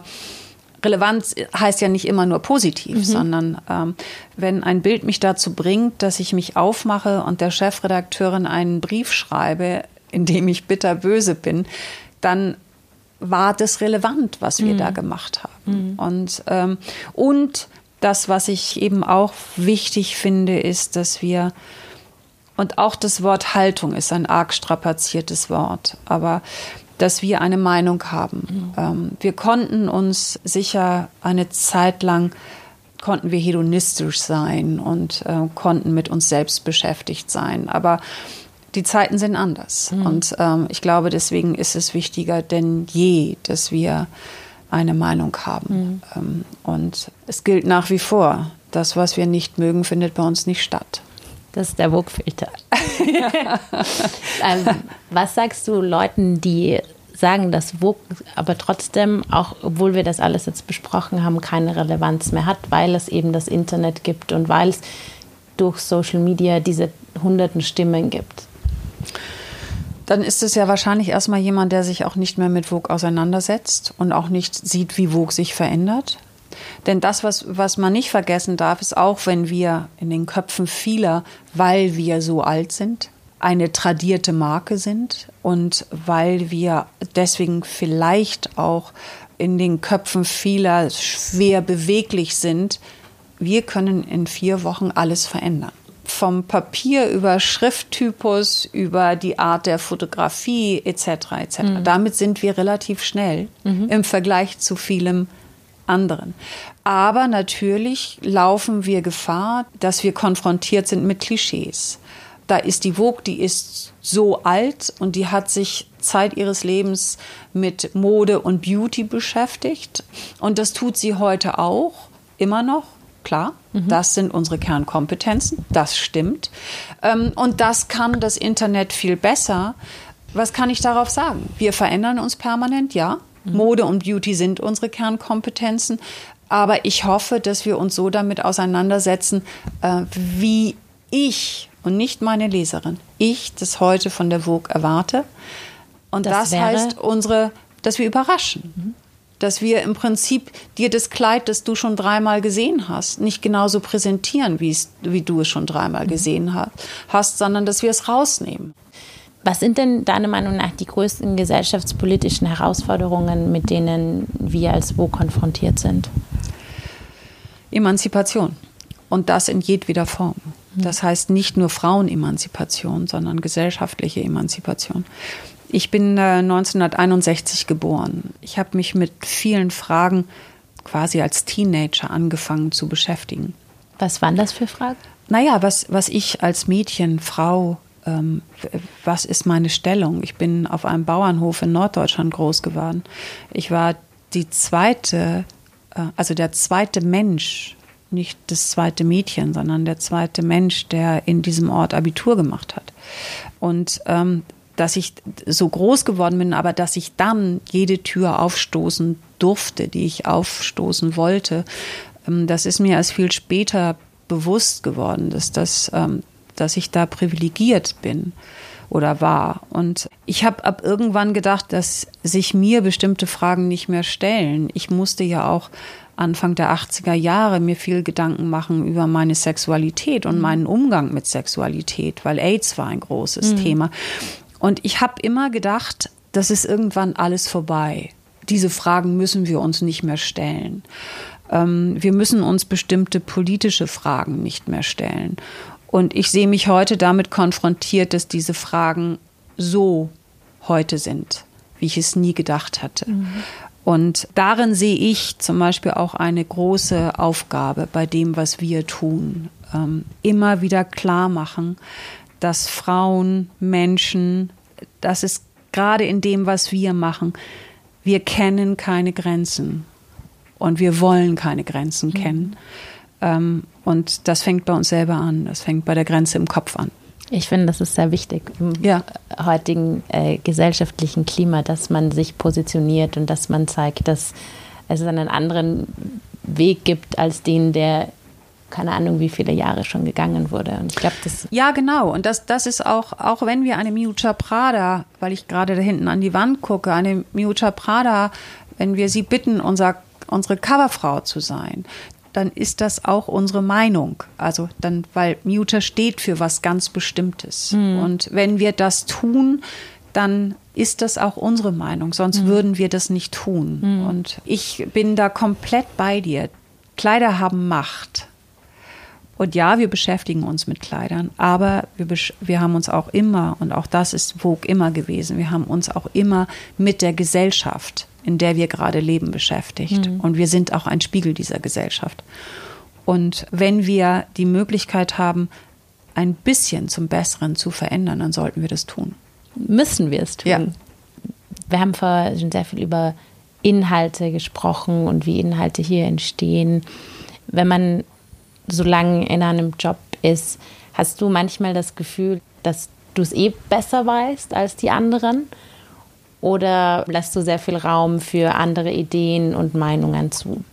Relevanz heißt ja nicht immer nur positiv, mhm. sondern ähm, wenn ein Bild mich dazu bringt, dass ich mich aufmache und der Chefredakteurin einen Brief schreibe, in dem ich bitterböse bin, dann war das relevant, was wir da mhm. gemacht haben. Mhm. Und, ähm, und das, was ich eben auch wichtig finde, ist, dass wir, und auch das Wort Haltung ist ein arg strapaziertes Wort, aber dass wir eine Meinung haben. Mhm. Ähm, wir konnten uns sicher eine Zeit lang konnten wir hedonistisch sein und äh, konnten mit uns selbst beschäftigt sein. Aber die Zeiten sind anders. Mhm. Und ähm, ich glaube, deswegen ist es wichtiger denn je, dass wir eine Meinung haben. Mhm. Ähm, und es gilt nach wie vor, das, was wir nicht mögen, findet bei uns nicht statt. Das ist der Vogue-Filter. ähm, was sagst du Leuten, die sagen, dass Vogue aber trotzdem, auch obwohl wir das alles jetzt besprochen haben, keine Relevanz mehr hat, weil es eben das Internet gibt und weil es durch Social Media diese hunderten Stimmen gibt? Dann ist es ja wahrscheinlich erstmal jemand, der sich auch nicht mehr mit Vogue auseinandersetzt und auch nicht sieht, wie Vogue sich verändert. Denn das, was, was man nicht vergessen darf, ist auch, wenn wir in den Köpfen vieler, weil wir so alt sind, eine tradierte Marke sind und weil wir deswegen vielleicht auch in den Köpfen vieler schwer beweglich sind, wir können in vier Wochen alles verändern. Vom Papier über Schrifttypus, über die Art der Fotografie etc. etc. Mhm. Damit sind wir relativ schnell mhm. im Vergleich zu vielem anderen. Aber natürlich laufen wir Gefahr, dass wir konfrontiert sind mit Klischees. Da ist die Vogue, die ist so alt und die hat sich Zeit ihres Lebens mit Mode und Beauty beschäftigt. Und das tut sie heute auch, immer noch. Klar, mhm. das sind unsere Kernkompetenzen, das stimmt. Ähm, und das kann das Internet viel besser. Was kann ich darauf sagen? Wir verändern uns permanent, ja. Mhm. Mode und Beauty sind unsere Kernkompetenzen. Aber ich hoffe, dass wir uns so damit auseinandersetzen, äh, wie ich und nicht meine Leserin, ich das heute von der Vogue erwarte. Und das, das heißt, unsere, dass wir überraschen. Mhm. Dass wir im Prinzip dir das Kleid, das du schon dreimal gesehen hast, nicht genauso präsentieren, wie du es schon dreimal gesehen hast, sondern dass wir es rausnehmen. Was sind denn deiner Meinung nach die größten gesellschaftspolitischen Herausforderungen, mit denen wir als Wo konfrontiert sind? Emanzipation. Und das in jedweder Form. Mhm. Das heißt nicht nur Frauenemanzipation, sondern gesellschaftliche Emanzipation. Ich bin äh, 1961 geboren. Ich habe mich mit vielen Fragen quasi als Teenager angefangen zu beschäftigen. Was waren das für Fragen? Naja, was, was ich als Mädchen, Frau, ähm, was ist meine Stellung? Ich bin auf einem Bauernhof in Norddeutschland groß geworden. Ich war die zweite, äh, also der zweite Mensch, nicht das zweite Mädchen, sondern der zweite Mensch, der in diesem Ort Abitur gemacht hat. Und ähm, dass ich so groß geworden bin, aber dass ich dann jede Tür aufstoßen durfte, die ich aufstoßen wollte, ähm, das ist mir erst viel später bewusst geworden, dass das ähm, dass ich da privilegiert bin oder war. Und ich habe ab irgendwann gedacht, dass sich mir bestimmte Fragen nicht mehr stellen. Ich musste ja auch Anfang der 80er Jahre mir viel Gedanken machen über meine Sexualität und mhm. meinen Umgang mit Sexualität, weil AIDS war ein großes mhm. Thema. Und ich habe immer gedacht, das ist irgendwann alles vorbei. Diese Fragen müssen wir uns nicht mehr stellen. Ähm, wir müssen uns bestimmte politische Fragen nicht mehr stellen. Und ich sehe mich heute damit konfrontiert, dass diese Fragen so heute sind, wie ich es nie gedacht hatte. Mhm. Und darin sehe ich zum Beispiel auch eine große Aufgabe bei dem, was wir tun. Ähm, immer wieder klar machen, dass Frauen, Menschen, das ist gerade in dem, was wir machen, wir kennen keine Grenzen und wir wollen keine Grenzen mhm. kennen. Ähm, und das fängt bei uns selber an. Das fängt bei der Grenze im Kopf an. Ich finde, das ist sehr wichtig im ja. heutigen äh, gesellschaftlichen Klima, dass man sich positioniert und dass man zeigt, dass es einen anderen Weg gibt als den, der keine Ahnung, wie viele Jahre schon gegangen wurde. Und ich glaube, das. Ja, genau. Und das, das ist auch, auch wenn wir eine Miuccia Prada, weil ich gerade da hinten an die Wand gucke, eine Miuccia Prada, wenn wir sie bitten, unser unsere Coverfrau zu sein, dann ist das auch unsere Meinung. Also dann, weil Muter steht für was ganz Bestimmtes. Mhm. Und wenn wir das tun, dann ist das auch unsere Meinung. Sonst mhm. würden wir das nicht tun. Mhm. Und ich bin da komplett bei dir. Kleider haben Macht. Und ja, wir beschäftigen uns mit Kleidern, aber wir, wir haben uns auch immer, und auch das ist Vogue immer gewesen, wir haben uns auch immer mit der Gesellschaft in der wir gerade leben, beschäftigt. Mhm. Und wir sind auch ein Spiegel dieser Gesellschaft. Und wenn wir die Möglichkeit haben, ein bisschen zum Besseren zu verändern, dann sollten wir das tun. Müssen wir es tun. Ja. Wir haben vorher schon sehr viel über Inhalte gesprochen und wie Inhalte hier entstehen. Wenn man so lange in einem Job ist, hast du manchmal das Gefühl, dass du es eh besser weißt als die anderen? Oder lässt du sehr viel Raum für andere Ideen und Meinungen zu?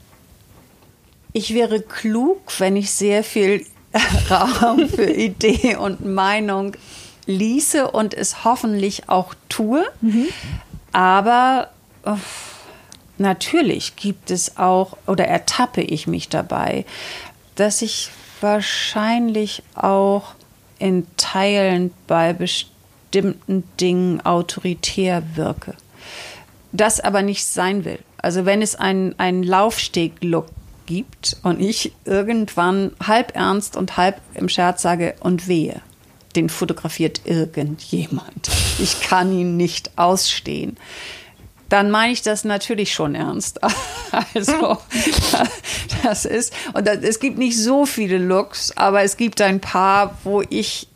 Ich wäre klug, wenn ich sehr viel Raum für Idee und Meinung ließe und es hoffentlich auch tue. Mhm. Aber oh, natürlich gibt es auch oder ertappe ich mich dabei, dass ich wahrscheinlich auch in Teilen bei bestimmten Dingen autoritär wirke. Das aber nicht sein will. Also wenn es einen, einen Laufsteg-Look gibt und ich irgendwann halb ernst und halb im Scherz sage und wehe, den fotografiert irgendjemand. Ich kann ihn nicht ausstehen. Dann meine ich das natürlich schon ernst. Also, das ist, und es gibt nicht so viele Looks, aber es gibt ein paar, wo ich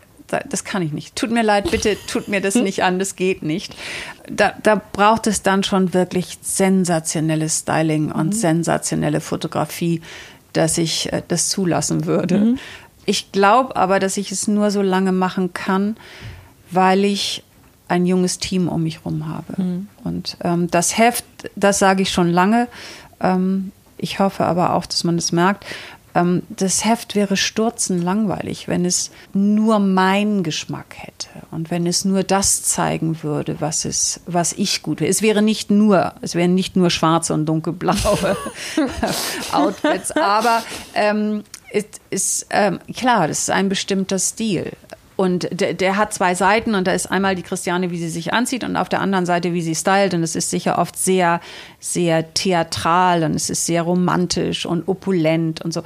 das kann ich nicht. Tut mir leid, bitte tut mir das nicht an, das geht nicht. Da, da braucht es dann schon wirklich sensationelles Styling und mhm. sensationelle Fotografie, dass ich äh, das zulassen würde. Mhm. Ich glaube aber, dass ich es nur so lange machen kann, weil ich ein junges Team um mich herum habe. Mhm. Und ähm, das Heft, das sage ich schon lange. Ähm, ich hoffe aber auch, dass man das merkt. Ähm, das Heft wäre stürzenlangweilig, wenn es nur meinen Geschmack hätte und wenn es nur das zeigen würde, was es, was ich gut wäre. Es wäre nicht nur, es wären nicht nur schwarze und dunkelblaue Outfits, aber ähm, es ist ähm, klar, das ist ein bestimmter Stil. Und der, der, hat zwei Seiten und da ist einmal die Christiane, wie sie sich anzieht und auf der anderen Seite, wie sie stylt. Und es ist sicher oft sehr, sehr theatral und es ist sehr romantisch und opulent und so.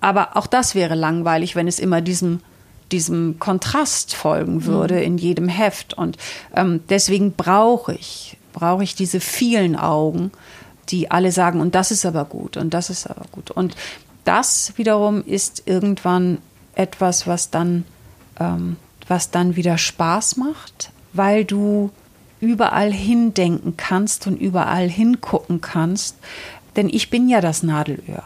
Aber auch das wäre langweilig, wenn es immer diesem, diesem Kontrast folgen würde mhm. in jedem Heft. Und ähm, deswegen brauche ich, brauche ich diese vielen Augen, die alle sagen, und das ist aber gut und das ist aber gut. Und das wiederum ist irgendwann etwas, was dann ähm, was dann wieder Spaß macht, weil du überall hindenken kannst und überall hingucken kannst. Denn ich bin ja das Nadelöhr.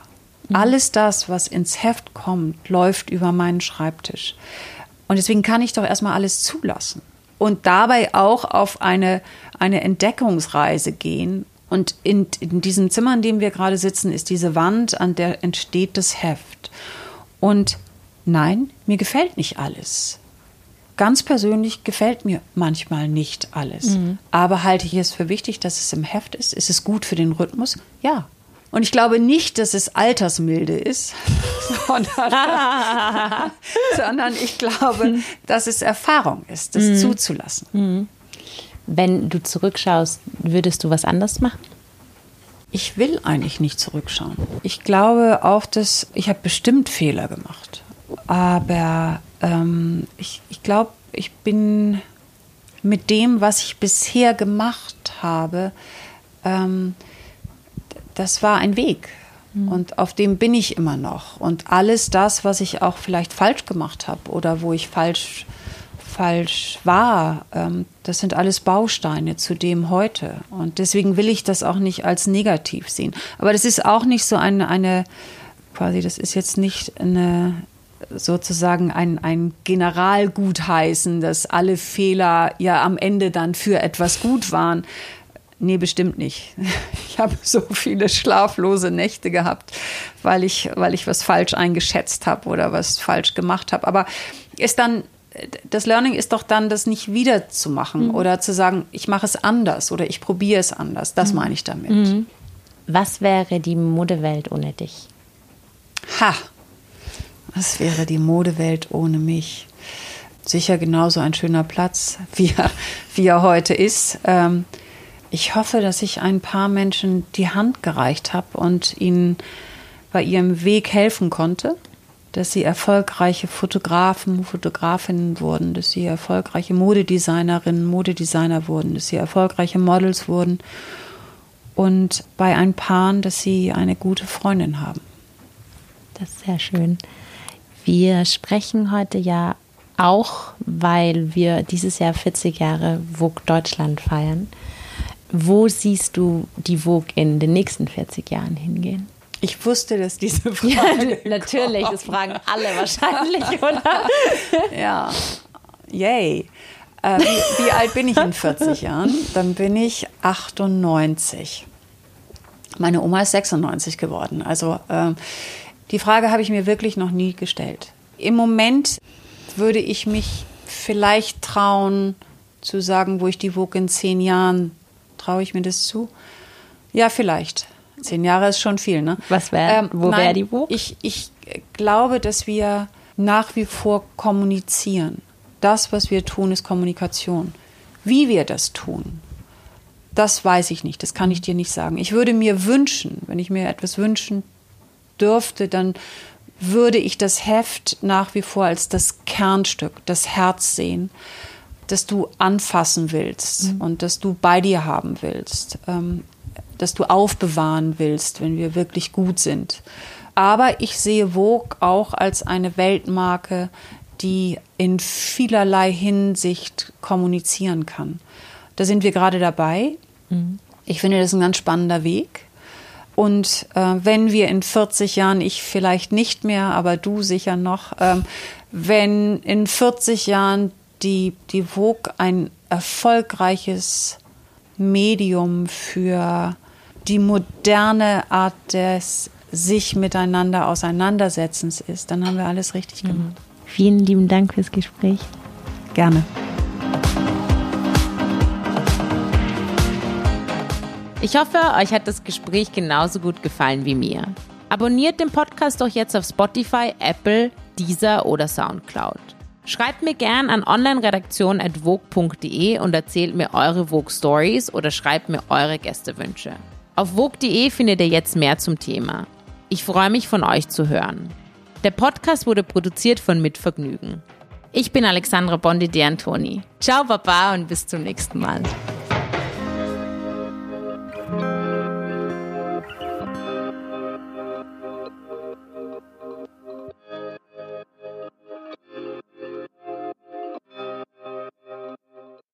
Mhm. Alles das, was ins Heft kommt, läuft über meinen Schreibtisch. Und deswegen kann ich doch erstmal alles zulassen. Und dabei auch auf eine, eine Entdeckungsreise gehen. Und in, in diesem Zimmer, in dem wir gerade sitzen, ist diese Wand, an der entsteht das Heft. Und nein, mir gefällt nicht alles. Ganz persönlich gefällt mir manchmal nicht alles. Mhm. Aber halte ich es für wichtig, dass es im Heft ist? Ist es gut für den Rhythmus? Ja. Und ich glaube nicht, dass es altersmilde ist, sondern, sondern ich glaube, dass es Erfahrung ist, das mhm. zuzulassen. Mhm. Wenn du zurückschaust, würdest du was anders machen? Ich will eigentlich nicht zurückschauen. Ich glaube auch, dass ich habe bestimmt Fehler gemacht aber ähm, ich, ich glaube, ich bin mit dem, was ich bisher gemacht habe, ähm, das war ein Weg. Mhm. Und auf dem bin ich immer noch. Und alles das, was ich auch vielleicht falsch gemacht habe oder wo ich falsch, falsch war, ähm, das sind alles Bausteine zu dem heute. Und deswegen will ich das auch nicht als negativ sehen. Aber das ist auch nicht so eine, eine quasi, das ist jetzt nicht eine, sozusagen ein, ein Generalgutheißen, dass alle Fehler ja am Ende dann für etwas gut waren. Nee, bestimmt nicht. Ich habe so viele schlaflose Nächte gehabt, weil ich, weil ich was falsch eingeschätzt habe oder was falsch gemacht habe. Aber ist dann, das Learning ist doch dann, das nicht wieder zu machen mhm. oder zu sagen, ich mache es anders oder ich probiere es anders. Das mhm. meine ich damit. Mhm. Was wäre die Modewelt ohne dich? Ha, was wäre die Modewelt ohne mich? Sicher genauso ein schöner Platz, wie er, wie er heute ist. Ähm, ich hoffe, dass ich ein paar Menschen die Hand gereicht habe und ihnen bei ihrem Weg helfen konnte, dass sie erfolgreiche Fotografen, Fotografinnen wurden, dass sie erfolgreiche Modedesignerinnen, Modedesigner wurden, dass sie erfolgreiche Models wurden und bei ein Paaren, dass sie eine gute Freundin haben. Das ist sehr schön. Wir sprechen heute ja auch, weil wir dieses Jahr 40 Jahre Vogue Deutschland feiern. Wo siehst du die Vogue in den nächsten 40 Jahren hingehen? Ich wusste, dass diese Frage. Ja, natürlich, das fragen alle wahrscheinlich, oder? ja. Yay. Äh, wie, wie, alt bin ich in 40 Jahren? Dann bin ich 98. Meine Oma ist 96 geworden. Also äh, die Frage habe ich mir wirklich noch nie gestellt. Im Moment würde ich mich vielleicht trauen zu sagen, wo ich die Vogue in zehn Jahren, traue ich mir das zu? Ja, vielleicht. Zehn Jahre ist schon viel, ne? Was wäre, ähm, wo wäre die Vogue? Ich, ich glaube, dass wir nach wie vor kommunizieren. Das, was wir tun, ist Kommunikation. Wie wir das tun, das weiß ich nicht, das kann ich dir nicht sagen. Ich würde mir wünschen, wenn ich mir etwas wünschen dürfte, dann würde ich das Heft nach wie vor als das Kernstück, das Herz sehen, das du anfassen willst mhm. und das du bei dir haben willst. Ähm, das du aufbewahren willst, wenn wir wirklich gut sind. Aber ich sehe Vogue auch als eine Weltmarke, die in vielerlei Hinsicht kommunizieren kann. Da sind wir gerade dabei. Mhm. Ich finde, das ist ein ganz spannender Weg. Und äh, wenn wir in 40 Jahren, ich vielleicht nicht mehr, aber du sicher noch, ähm, wenn in 40 Jahren die, die Vogue ein erfolgreiches Medium für die moderne Art des sich miteinander Auseinandersetzens ist, dann haben wir alles richtig mhm. gemacht. Vielen lieben Dank fürs Gespräch. Gerne. Ich hoffe, euch hat das Gespräch genauso gut gefallen wie mir. Abonniert den Podcast doch jetzt auf Spotify, Apple, Deezer oder Soundcloud. Schreibt mir gern an onlineredaktion.vogue.de und erzählt mir eure Vogue Stories oder schreibt mir eure Gästewünsche. Auf Vogue.de findet ihr jetzt mehr zum Thema. Ich freue mich von euch zu hören. Der Podcast wurde produziert von Mitvergnügen. Ich bin Alexandra Bondi de Antoni. Ciao, Baba und bis zum nächsten Mal.